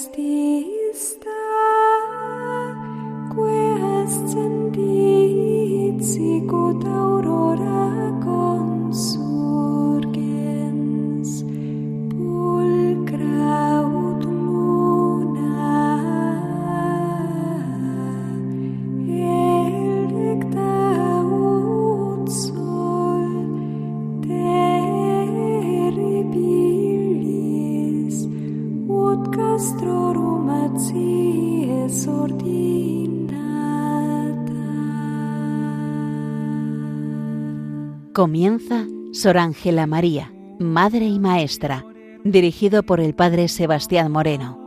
Christi. Comienza Sor Ángela María, Madre y Maestra, dirigido por el Padre Sebastián Moreno.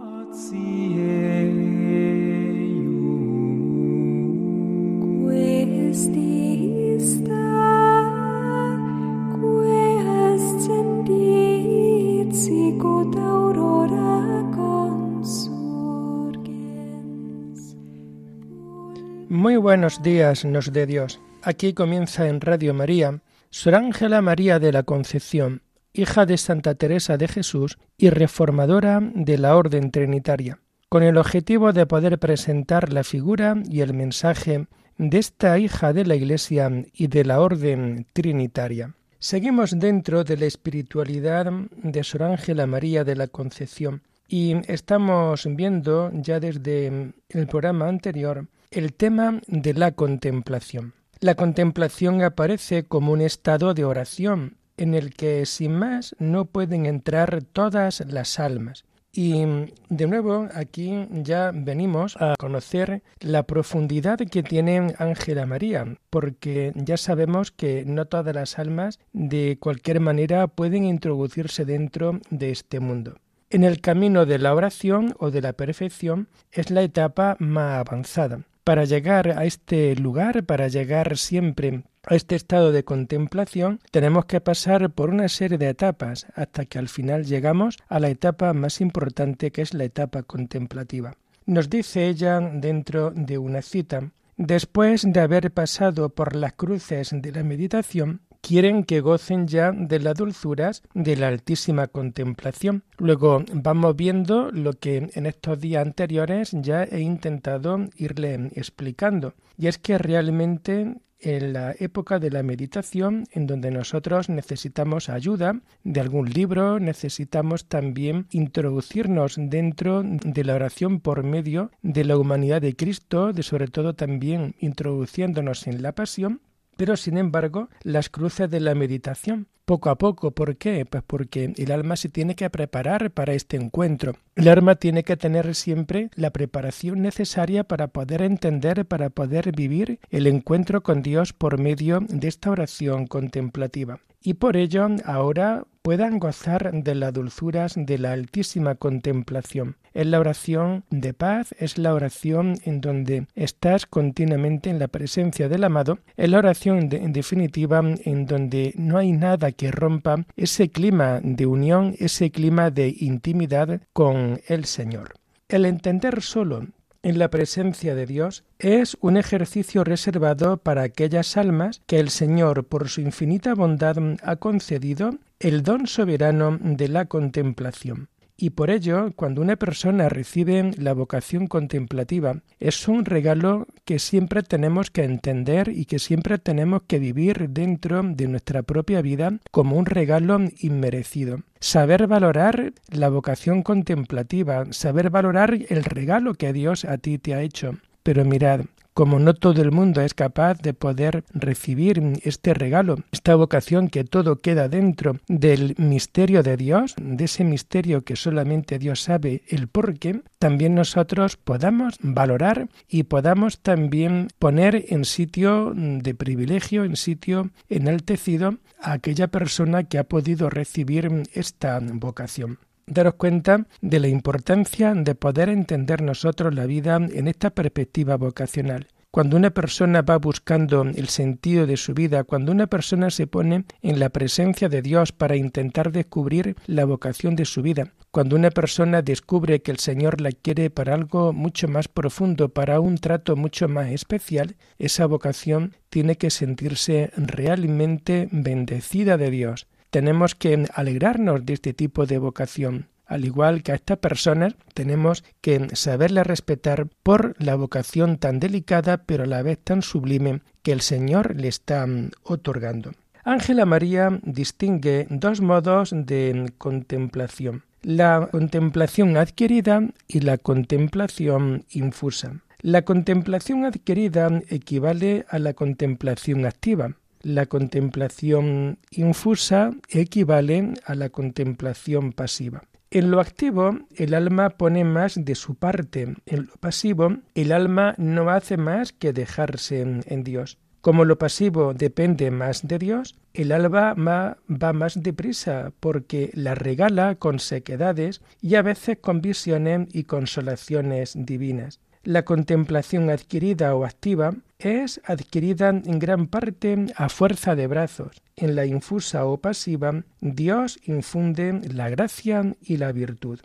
Muy buenos días, nos de Dios. Aquí comienza en Radio María Sor Ángela María de la Concepción, hija de Santa Teresa de Jesús y reformadora de la Orden Trinitaria, con el objetivo de poder presentar la figura y el mensaje de esta hija de la Iglesia y de la Orden Trinitaria. Seguimos dentro de la espiritualidad de Sor Ángela María de la Concepción y estamos viendo ya desde el programa anterior el tema de la contemplación. La contemplación aparece como un estado de oración en el que sin más no pueden entrar todas las almas. Y de nuevo aquí ya venimos a conocer la profundidad que tiene Ángela María, porque ya sabemos que no todas las almas de cualquier manera pueden introducirse dentro de este mundo. En el camino de la oración o de la perfección es la etapa más avanzada. Para llegar a este lugar, para llegar siempre a este estado de contemplación, tenemos que pasar por una serie de etapas hasta que al final llegamos a la etapa más importante que es la etapa contemplativa. Nos dice ella dentro de una cita, Después de haber pasado por las cruces de la meditación, quieren que gocen ya de las dulzuras de la altísima contemplación. Luego vamos viendo lo que en estos días anteriores ya he intentado irle explicando. Y es que realmente en la época de la meditación, en donde nosotros necesitamos ayuda de algún libro, necesitamos también introducirnos dentro de la oración por medio de la humanidad de Cristo, de sobre todo también introduciéndonos en la pasión, pero sin embargo, las cruces de la meditación, poco a poco, ¿por qué? Pues porque el alma se tiene que preparar para este encuentro. El alma tiene que tener siempre la preparación necesaria para poder entender, para poder vivir el encuentro con Dios por medio de esta oración contemplativa y por ello ahora puedan gozar de las dulzuras de la altísima contemplación. Es la oración de paz, es la oración en donde estás continuamente en la presencia del amado, es la oración en definitiva en donde no hay nada que rompa ese clima de unión, ese clima de intimidad con el Señor. El entender solo en la presencia de Dios es un ejercicio reservado para aquellas almas que el Señor, por su infinita bondad, ha concedido el don soberano de la contemplación. Y por ello, cuando una persona recibe la vocación contemplativa, es un regalo que siempre tenemos que entender y que siempre tenemos que vivir dentro de nuestra propia vida como un regalo inmerecido. Saber valorar la vocación contemplativa, saber valorar el regalo que Dios a ti te ha hecho. Pero mirad, como no todo el mundo es capaz de poder recibir este regalo, esta vocación que todo queda dentro del misterio de Dios, de ese misterio que solamente Dios sabe el por qué, también nosotros podamos valorar y podamos también poner en sitio de privilegio, en sitio enaltecido a aquella persona que ha podido recibir esta vocación daros cuenta de la importancia de poder entender nosotros la vida en esta perspectiva vocacional. Cuando una persona va buscando el sentido de su vida, cuando una persona se pone en la presencia de Dios para intentar descubrir la vocación de su vida, cuando una persona descubre que el Señor la quiere para algo mucho más profundo, para un trato mucho más especial, esa vocación tiene que sentirse realmente bendecida de Dios. Tenemos que alegrarnos de este tipo de vocación al igual que a estas personas, tenemos que saberla respetar por la vocación tan delicada pero a la vez tan sublime que el Señor le está mm, otorgando. Ángela María distingue dos modos de contemplación, la contemplación adquirida y la contemplación infusa. La contemplación adquirida equivale a la contemplación activa. La contemplación infusa equivale a la contemplación pasiva. En lo activo, el alma pone más de su parte. En lo pasivo, el alma no hace más que dejarse en Dios. Como lo pasivo depende más de Dios, el alba va, va, más deprisa porque la regala con sequedades y a veces con visiones y consolaciones divinas. La contemplación adquirida o activa es adquirida en gran parte a fuerza de brazos. En la infusa o pasiva, Dios infunde la gracia y la virtud.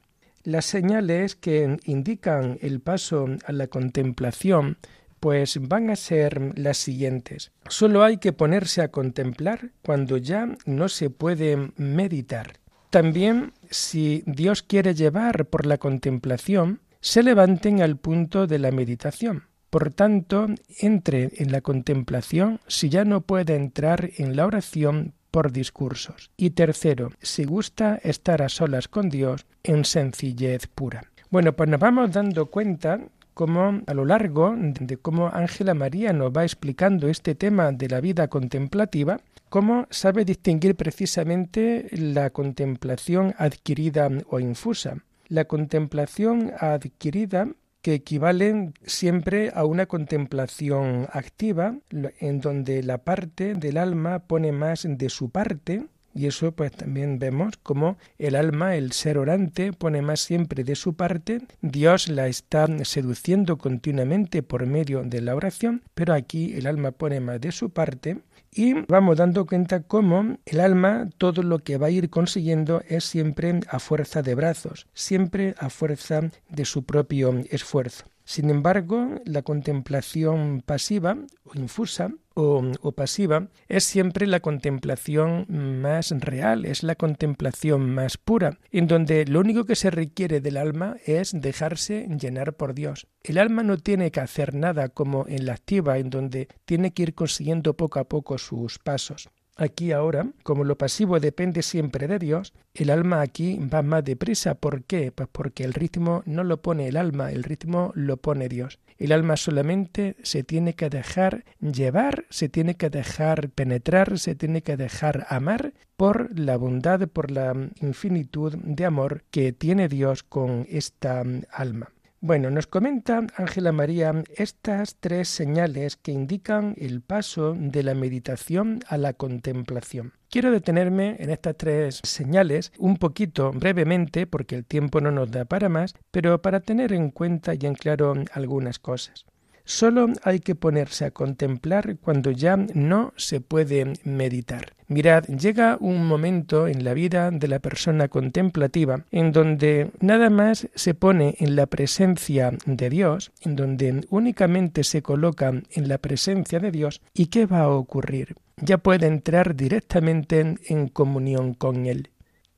Las señales que indican el paso a la contemplación pues van a ser las siguientes. Solo hay que ponerse a contemplar cuando ya no se puede meditar. También, si Dios quiere llevar por la contemplación, se levanten al punto de la meditación. Por tanto, entre en la contemplación si ya no puede entrar en la oración por discursos. Y tercero, si gusta estar a solas con Dios en sencillez pura. Bueno, pues nos vamos dando cuenta cómo a lo largo de cómo Ángela María nos va explicando este tema de la vida contemplativa, cómo sabe distinguir precisamente la contemplación adquirida o infusa. La contemplación adquirida que equivale siempre a una contemplación activa, en donde la parte del alma pone más de su parte, y eso pues también vemos como el alma, el ser orante, pone más siempre de su parte, Dios la está seduciendo continuamente por medio de la oración, pero aquí el alma pone más de su parte y vamos dando cuenta cómo el alma todo lo que va a ir consiguiendo es siempre a fuerza de brazos, siempre a fuerza de su propio esfuerzo. Sin embargo, la contemplación pasiva o infusa o, pasiva es siempre la contemplación más real, es la contemplación más pura, en donde lo único que se requiere del alma es dejarse llenar por Dios. El alma no tiene que hacer nada como en la activa, en donde tiene que ir consiguiendo poco a poco sus pasos. Aquí ahora, como lo pasivo depende siempre de Dios, el alma aquí va más deprisa. ¿Por qué? Pues porque el ritmo no lo pone el alma, el ritmo lo pone Dios. El alma solamente se tiene que dejar llevar, se tiene que dejar penetrar, se tiene que dejar amar por la bondad, por la infinitud de amor que tiene Dios con esta alma. Bueno, nos comenta Ángela María estas tres señales que indican el paso de la meditación a la contemplación. Quiero detenerme en estas tres señales un poquito brevemente porque el tiempo no nos da para más, pero para tener en cuenta y en claro algunas cosas. Solo hay que ponerse a contemplar cuando ya no se puede meditar. Mirad, llega un momento en la vida de la persona contemplativa en donde nada más se pone en la presencia de Dios, en donde únicamente se coloca en la presencia de Dios, ¿y qué va a ocurrir? Ya puede entrar directamente en comunión con Él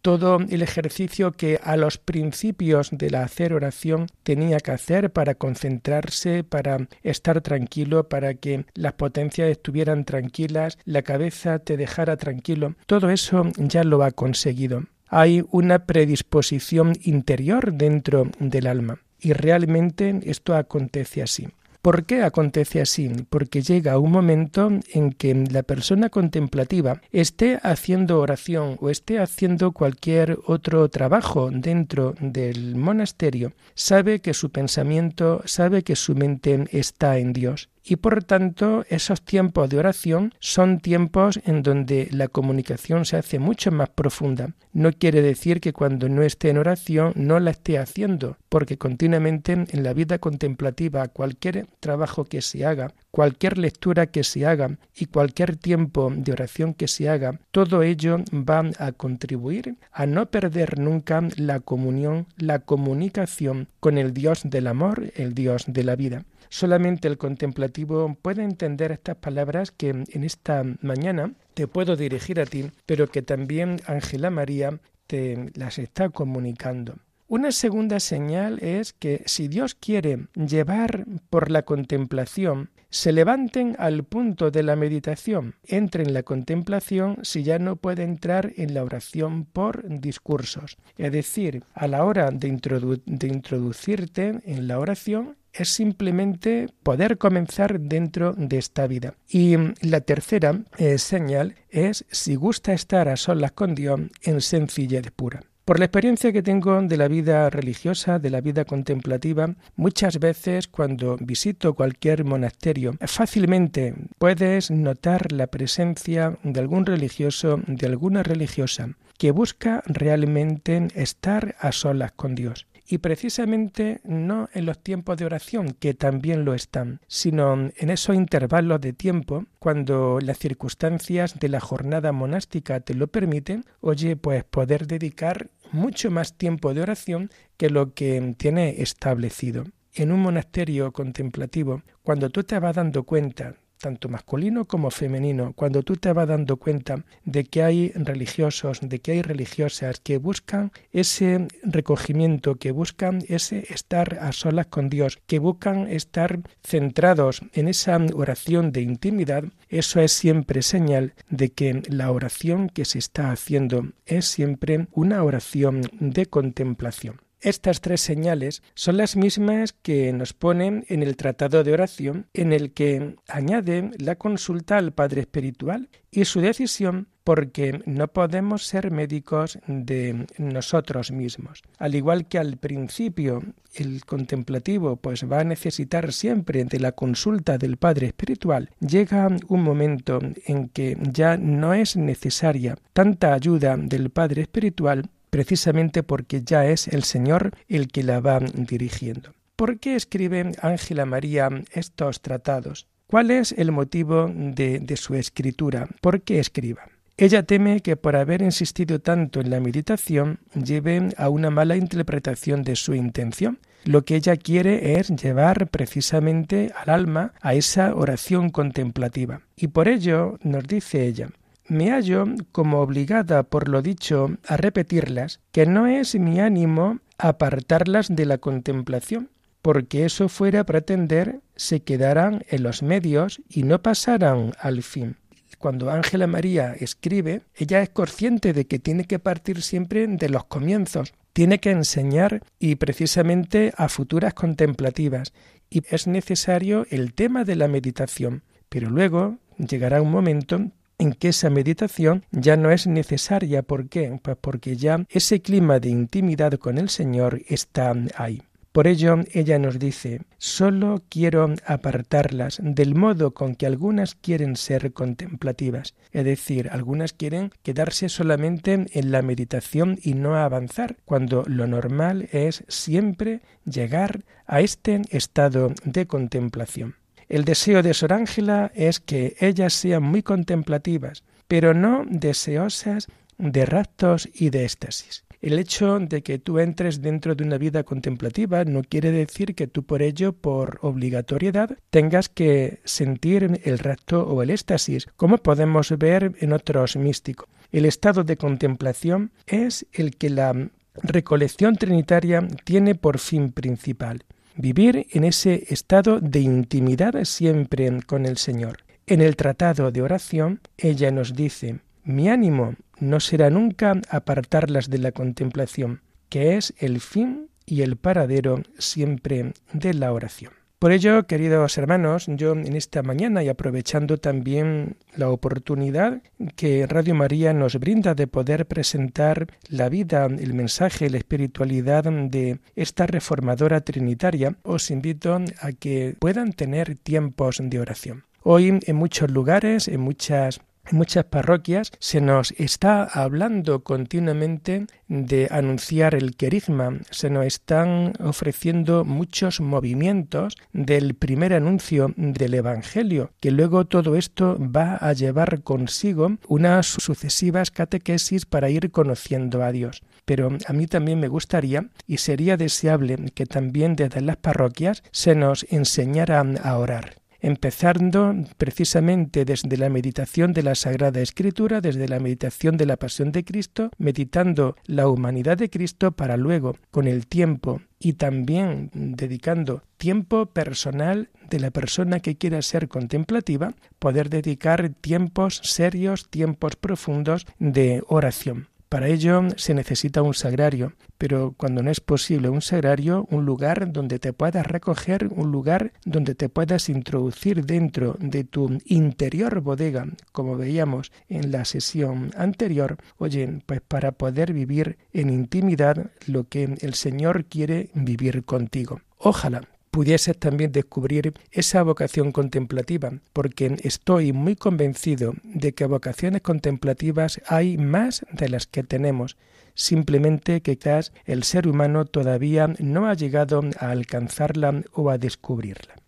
todo el ejercicio que a los principios de la hacer oración tenía que hacer para concentrarse, para estar tranquilo, para que las potencias estuvieran tranquilas, la cabeza te dejara tranquilo, todo eso ya lo ha conseguido. Hay una predisposición interior dentro del alma y realmente esto acontece así. ¿Por qué acontece así? Porque llega un momento en que la persona contemplativa esté haciendo oración o esté haciendo cualquier otro trabajo dentro del monasterio, sabe que su pensamiento, sabe que su mente está en Dios y por tanto esos tiempos de oración son tiempos en donde la comunicación se hace mucho más profunda. No quiere decir que cuando no esté en oración no la esté haciendo, porque continuamente en la vida contemplativa cualquier trabajo que se haga, cualquier lectura que se haga y cualquier tiempo de oración que se haga, todo ello va a contribuir a no perder nunca la comunión, la comunicación con el Dios del amor, el Dios de la vida. Solamente el contemplativo puede entender estas palabras que en esta mañana te puedo dirigir a ti, pero que también Ángela María te las está comunicando. Una segunda señal es que si Dios quiere llevar por la contemplación, se levanten al punto de la meditación, entren en la contemplación si ya no puede entrar en la oración por discursos. Es decir, a la hora de, introducirte en la oración, es simplemente poder comenzar dentro de esta vida. Y la tercera eh, señal es si gusta estar a solas con Dios en sencillez pura. Por la experiencia que tengo de la vida religiosa, de la vida contemplativa, muchas veces cuando visito cualquier monasterio, fácilmente puedes notar la presencia de algún religioso, de alguna religiosa, que busca realmente estar a solas con Dios y precisamente no en los tiempos de oración, que también lo están, sino en esos intervalos de tiempo, cuando las circunstancias de la jornada monástica te lo permiten, oye, pues poder dedicar mucho más tiempo de oración que lo que tiene establecido. En un monasterio contemplativo, cuando tú te vas dando cuenta tanto masculino como femenino, cuando tú te vas dando cuenta de que hay religiosos, de que hay religiosas que buscan ese recogimiento, que buscan ese estar a solas con Dios, que buscan estar centrados en esa oración de intimidad, eso es siempre señal de que la oración que se está haciendo es siempre una oración de contemplación. Estas tres señales son las mismas que nos ponen en el Tratado de Oración, en el que añade la consulta al Padre Espiritual y su decisión porque no podemos ser médicos de nosotros mismos. Al igual que al principio el contemplativo pues va a necesitar siempre de la consulta del Padre Espiritual, llega un momento en que ya no es necesaria tanta ayuda del Padre Espiritual precisamente porque ya es el Señor el que la va dirigiendo. ¿Por qué escribe Ángela María estos tratados? ¿Cuál es el motivo de, de su escritura? ¿Por qué escriba? Ella teme que por haber insistido tanto en la meditación lleve a una mala interpretación de su intención. Lo que ella quiere es llevar precisamente al alma a esa oración contemplativa. Y por ello nos dice ella, me hallo como obligada por lo dicho a repetirlas, que no es mi ánimo apartarlas de la contemplación, porque eso fuera pretender se quedaran en los medios y no pasaran al fin. Cuando Ángela María escribe, ella es consciente de que tiene que partir siempre de los comienzos, tiene que enseñar y precisamente a futuras contemplativas, y es necesario el tema de la meditación. Pero luego llegará un momento en que esa meditación ya no es necesaria. ¿Por qué? Pues porque ya ese clima de intimidad con el Señor está ahí. Por ello ella nos dice, solo quiero apartarlas del modo con que algunas quieren ser contemplativas, es decir, algunas quieren quedarse solamente en la meditación y no avanzar, cuando lo normal es siempre llegar a este estado de contemplación. El deseo de Sor Ángela es que ellas sean muy contemplativas, pero no deseosas de raptos y de éxtasis. El hecho de que tú entres dentro de una vida contemplativa no quiere decir que tú por ello, por obligatoriedad, tengas que sentir el rapto o el éxtasis, como podemos ver en otros místicos. El estado de contemplación es el que la recolección trinitaria tiene por fin principal vivir en ese estado de intimidad siempre con el Señor. En el tratado de oración, ella nos dice, mi ánimo no será nunca apartarlas de la contemplación, que es el fin y el paradero siempre de la oración. Por ello, queridos hermanos, yo en esta mañana y aprovechando también la oportunidad que Radio María nos brinda de poder presentar la vida, el mensaje, la espiritualidad de esta reformadora trinitaria, os invito a que puedan tener tiempos de oración. Hoy en muchos lugares, en muchas en muchas parroquias se nos está hablando continuamente de anunciar el querigma, se nos están ofreciendo muchos movimientos del primer anuncio del Evangelio, que luego todo esto va a llevar consigo unas sucesivas catequesis para ir conociendo a Dios. Pero a mí también me gustaría y sería deseable que también desde las parroquias se nos enseñara a orar empezando precisamente desde la meditación de la Sagrada Escritura, desde la meditación de la Pasión de Cristo, meditando la humanidad de Cristo para luego, con el tiempo y también dedicando tiempo personal de la persona que quiera ser contemplativa, poder dedicar tiempos serios, tiempos profundos de oración. Para ello se necesita un sagrario, pero cuando no es posible un sagrario, un lugar donde te puedas recoger, un lugar donde te puedas introducir dentro de tu interior bodega, como veíamos en la sesión anterior, oye, pues para poder vivir en intimidad lo que el Señor quiere vivir contigo. Ojalá pudieses también descubrir esa vocación contemplativa, porque estoy muy convencido de que vocaciones contemplativas hay más de las que tenemos, simplemente que quizás el ser humano todavía no ha llegado a alcanzarla o a descubrirla.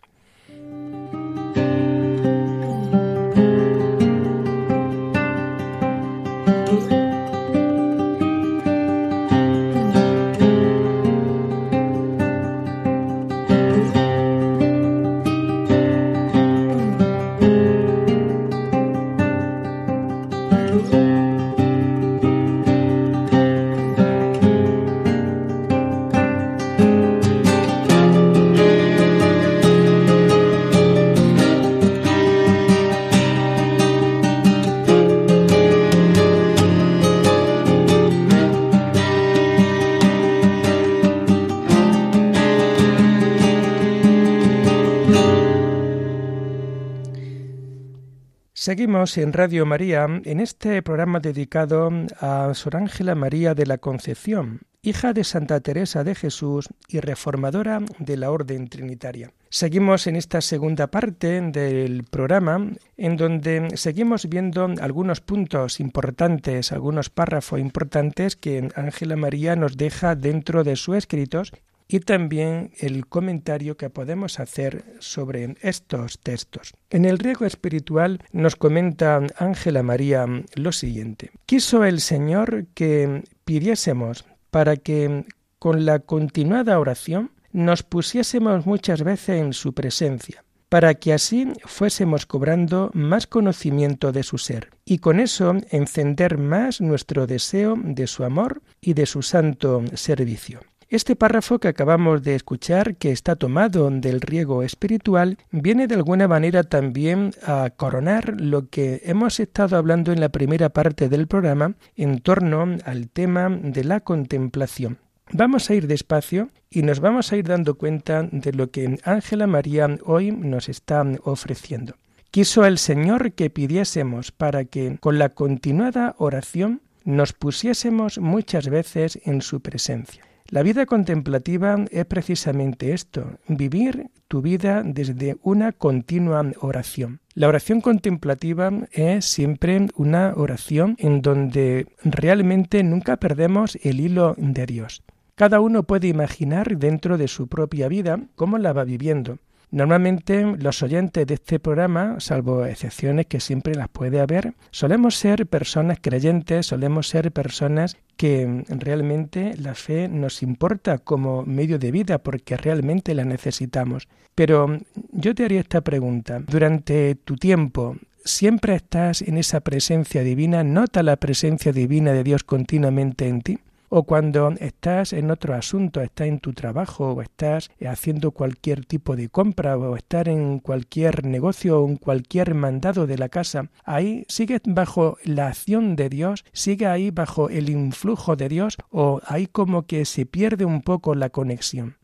Seguimos en Radio María en este programa dedicado a Sor Ángela María de la Concepción, hija de Santa Teresa de Jesús y reformadora de la Orden Trinitaria. Seguimos en esta segunda parte del programa en donde seguimos viendo algunos puntos importantes, algunos párrafos importantes que Ángela María nos deja dentro de sus escritos y también el comentario que podemos hacer sobre estos textos. En el riego espiritual nos comenta Ángela María lo siguiente. Quiso el Señor que pidiésemos para que con la continuada oración nos pusiésemos muchas veces en su presencia, para que así fuésemos cobrando más conocimiento de su ser, y con eso encender más nuestro deseo de su amor y de su santo servicio. Este párrafo que acabamos de escuchar, que está tomado del riego espiritual, viene de alguna manera también a coronar lo que hemos estado hablando en la primera parte del programa en torno al tema de la contemplación. Vamos a ir despacio y nos vamos a ir dando cuenta de lo que Ángela María hoy nos está ofreciendo. Quiso el Señor que pidiésemos para que con la continuada oración nos pusiésemos muchas veces en su presencia. La vida contemplativa es precisamente esto, vivir tu vida desde una continua oración. La oración contemplativa es siempre una oración en donde realmente nunca perdemos el hilo de Dios. Cada uno puede imaginar dentro de su propia vida cómo la va viviendo. Normalmente los oyentes de este programa, salvo excepciones que siempre las puede haber, solemos ser personas creyentes, solemos ser personas que realmente la fe nos importa como medio de vida porque realmente la necesitamos. Pero yo te haría esta pregunta. Durante tu tiempo, ¿siempre estás en esa presencia divina? ¿Nota la presencia divina de Dios continuamente en ti? O cuando estás en otro asunto, estás en tu trabajo o estás haciendo cualquier tipo de compra o estar en cualquier negocio o en cualquier mandado de la casa, ahí sigues bajo la acción de Dios, sigue ahí bajo el influjo de Dios o ahí como que se pierde un poco la conexión.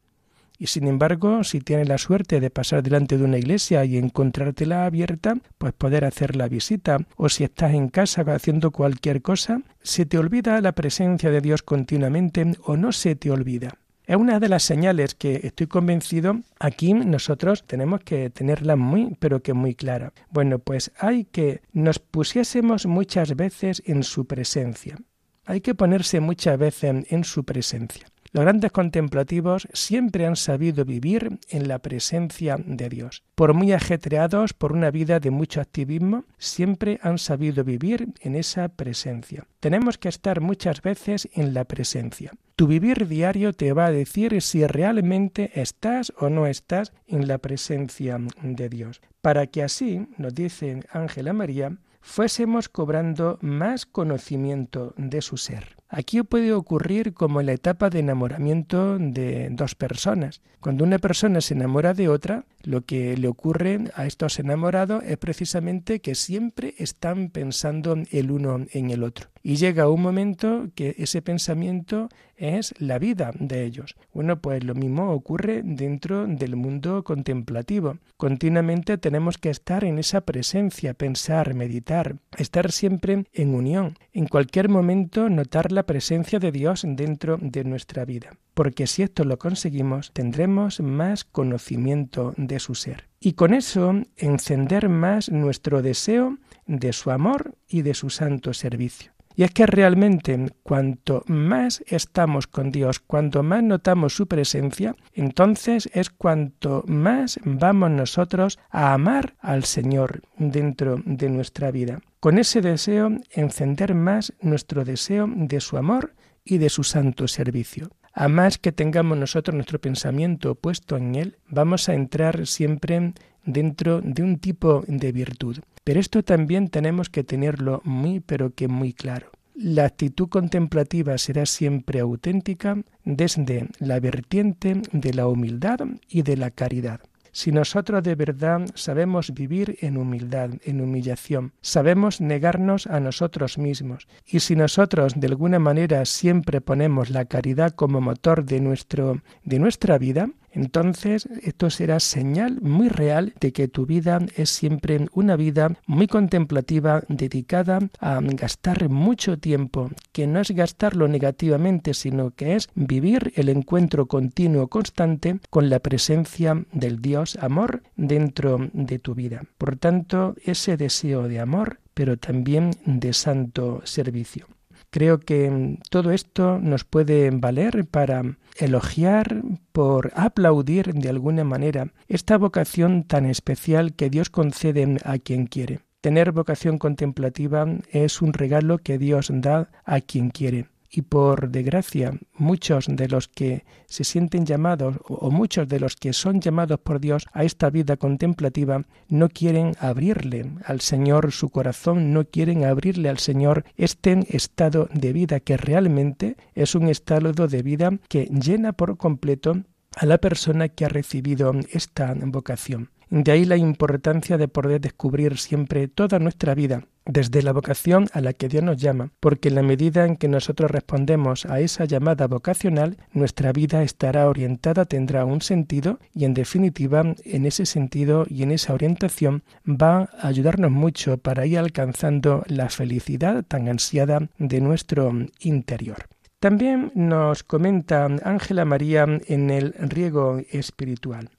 Y sin embargo, si tienes la suerte de pasar delante de una iglesia y encontrártela abierta, pues poder hacer la visita. O si estás en casa haciendo cualquier cosa, ¿se te olvida la presencia de Dios continuamente o no se te olvida? Es una de las señales que estoy convencido aquí nosotros tenemos que tenerla muy, pero que muy clara. Bueno, pues hay que nos pusiésemos muchas veces en su presencia. Hay que ponerse muchas veces en su presencia. Los grandes contemplativos siempre han sabido vivir en la presencia de Dios. Por muy ajetreados por una vida de mucho activismo, siempre han sabido vivir en esa presencia. Tenemos que estar muchas veces en la presencia. Tu vivir diario te va a decir si realmente estás o no estás en la presencia de Dios. Para que así, nos dice Ángela María, fuésemos cobrando más conocimiento de su ser. Aquí puede ocurrir como en la etapa de enamoramiento de dos personas. Cuando una persona se enamora de otra, lo que le ocurre a estos enamorados es precisamente que siempre están pensando el uno en el otro. Y llega un momento que ese pensamiento es la vida de ellos. Bueno, pues lo mismo ocurre dentro del mundo contemplativo. Continuamente tenemos que estar en esa presencia, pensar, meditar, estar siempre en unión. En cualquier momento notar la presencia de Dios dentro de nuestra vida. Porque si esto lo conseguimos, tendremos más conocimiento de su ser. Y con eso encender más nuestro deseo de su amor y de su santo servicio. Y es que realmente cuanto más estamos con Dios, cuanto más notamos su presencia, entonces es cuanto más vamos nosotros a amar al Señor dentro de nuestra vida. Con ese deseo encender más nuestro deseo de su amor y de su santo servicio. A más que tengamos nosotros nuestro pensamiento puesto en Él, vamos a entrar siempre dentro de un tipo de virtud. Pero esto también tenemos que tenerlo muy pero que muy claro. La actitud contemplativa será siempre auténtica desde la vertiente de la humildad y de la caridad. Si nosotros de verdad sabemos vivir en humildad, en humillación, sabemos negarnos a nosotros mismos, y si nosotros de alguna manera siempre ponemos la caridad como motor de, nuestro, de nuestra vida, entonces esto será señal muy real de que tu vida es siempre una vida muy contemplativa, dedicada a gastar mucho tiempo, que no es gastarlo negativamente, sino que es vivir el encuentro continuo, constante con la presencia del Dios amor dentro de tu vida. Por tanto, ese deseo de amor, pero también de santo servicio. Creo que todo esto nos puede valer para elogiar, por aplaudir de alguna manera esta vocación tan especial que Dios concede a quien quiere. Tener vocación contemplativa es un regalo que Dios da a quien quiere y por desgracia muchos de los que se sienten llamados o muchos de los que son llamados por Dios a esta vida contemplativa no quieren abrirle al Señor su corazón, no quieren abrirle al Señor este estado de vida que realmente es un estado de vida que llena por completo a la persona que ha recibido esta vocación. De ahí la importancia de poder descubrir siempre toda nuestra vida desde la vocación a la que Dios nos llama, porque en la medida en que nosotros respondemos a esa llamada vocacional, nuestra vida estará orientada, tendrá un sentido y en definitiva en ese sentido y en esa orientación va a ayudarnos mucho para ir alcanzando la felicidad tan ansiada de nuestro interior. También nos comenta Ángela María en el riego espiritual.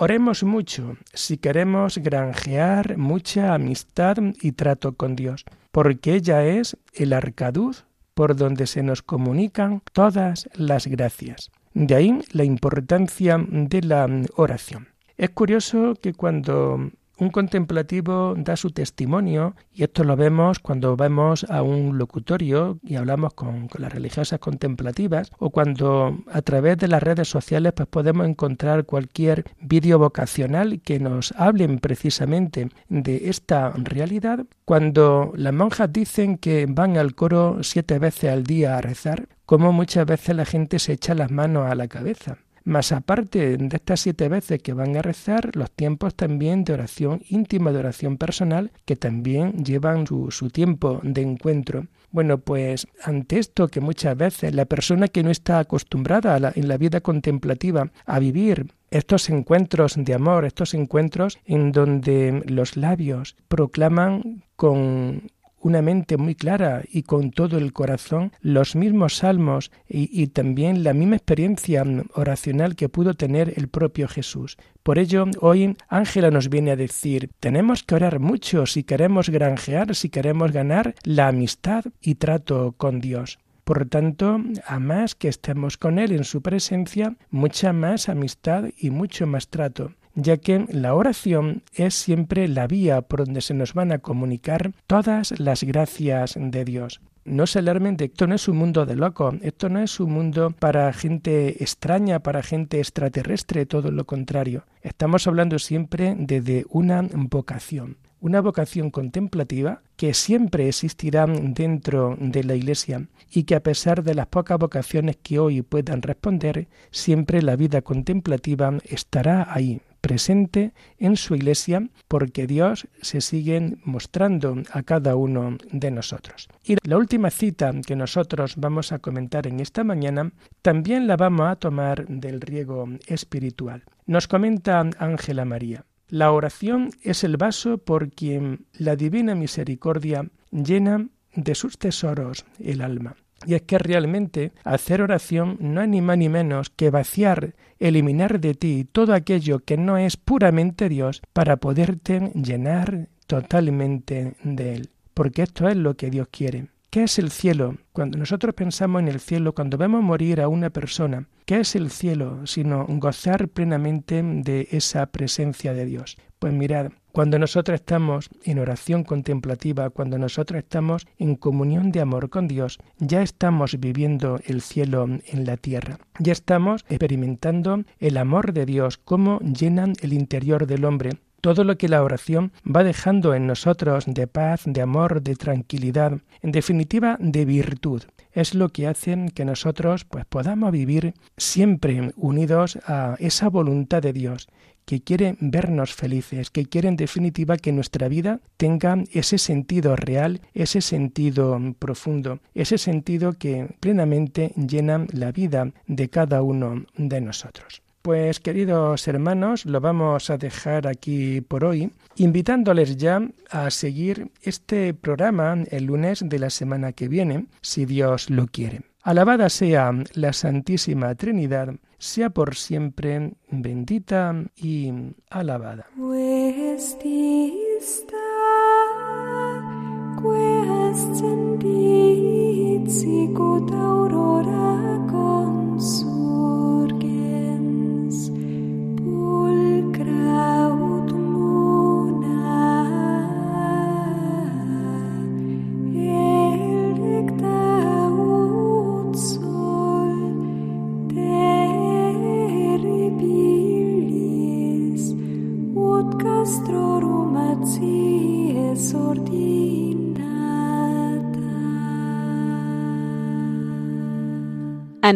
Oremos mucho si queremos granjear mucha amistad y trato con Dios, porque ella es el arcaduz por donde se nos comunican todas las gracias. De ahí la importancia de la oración. Es curioso que cuando un contemplativo da su testimonio y esto lo vemos cuando vamos a un locutorio y hablamos con, las religiosas contemplativas o cuando a través de las redes sociales pues podemos encontrar cualquier vídeo vocacional que nos hablen precisamente de esta realidad. Cuando las monjas dicen que van al coro siete veces al día a rezar, como muchas veces la gente se echa las manos a la cabeza más aparte de estas siete veces que van a rezar, los tiempos también de oración íntima, de oración personal, que también llevan su, tiempo de encuentro. Bueno, pues ante esto que muchas veces la persona que no está acostumbrada en la vida contemplativa a vivir estos encuentros de amor, estos encuentros en donde los labios proclaman con una mente muy clara y con todo el corazón los mismos salmos y, también la misma experiencia oracional que pudo tener el propio Jesús. Por ello, hoy Ángela nos viene a decir, tenemos que orar mucho si queremos granjear, si queremos ganar la amistad y trato con Dios Por tanto, a más que estemos con Él en su presencia, mucha más amistad y mucho más trato ya que la oración es siempre la vía por donde se nos van a comunicar todas las gracias de Dios. No se alarmen de esto no es un mundo de loco, esto no es un mundo para gente extraña, para gente extraterrestre, todo lo contrario. Estamos hablando siempre de, una vocación una vocación contemplativa que siempre existirá dentro de la Iglesia y que a pesar de las pocas vocaciones que hoy puedan responder, siempre la vida contemplativa estará ahí, presente en su iglesia porque Dios se sigue mostrando a cada uno de nosotros. Y la última cita que nosotros vamos a comentar en esta mañana también la vamos a tomar del riego espiritual. Nos comenta Ángela María. La oración es el vaso por quien la divina misericordia llena de sus tesoros el alma. Y es que realmente hacer oración no es ni más ni menos que vaciar, eliminar de ti todo aquello que no es puramente Dios para poderte llenar totalmente de Él. Porque esto es lo que Dios quiere. ¿Qué es el cielo? Cuando nosotros pensamos en el cielo, cuando vemos morir a una persona, ¿qué es el cielo sino gozar plenamente de esa presencia de Dios? Pues mirad, cuando nosotros estamos en oración contemplativa, cuando nosotros estamos en comunión de amor con Dios, ya estamos viviendo el cielo en la tierra. Ya estamos experimentando el amor de Dios, cómo llenan el interior del hombre, todo lo que la oración va dejando en nosotros de paz, de amor, de tranquilidad, en definitiva de virtud, es lo que hace que nosotros pues podamos vivir siempre unidos a esa voluntad de Dios que quiere vernos felices, que quiere en definitiva que nuestra vida tenga ese sentido real, ese sentido profundo, ese sentido que plenamente llena la vida de cada uno de nosotros. Pues queridos hermanos, lo vamos a dejar aquí por hoy, invitándoles ya a seguir este programa el lunes de la semana que viene, si Dios lo quiere. Alabada sea la Santísima Trinidad, sea por siempre bendita y alabada.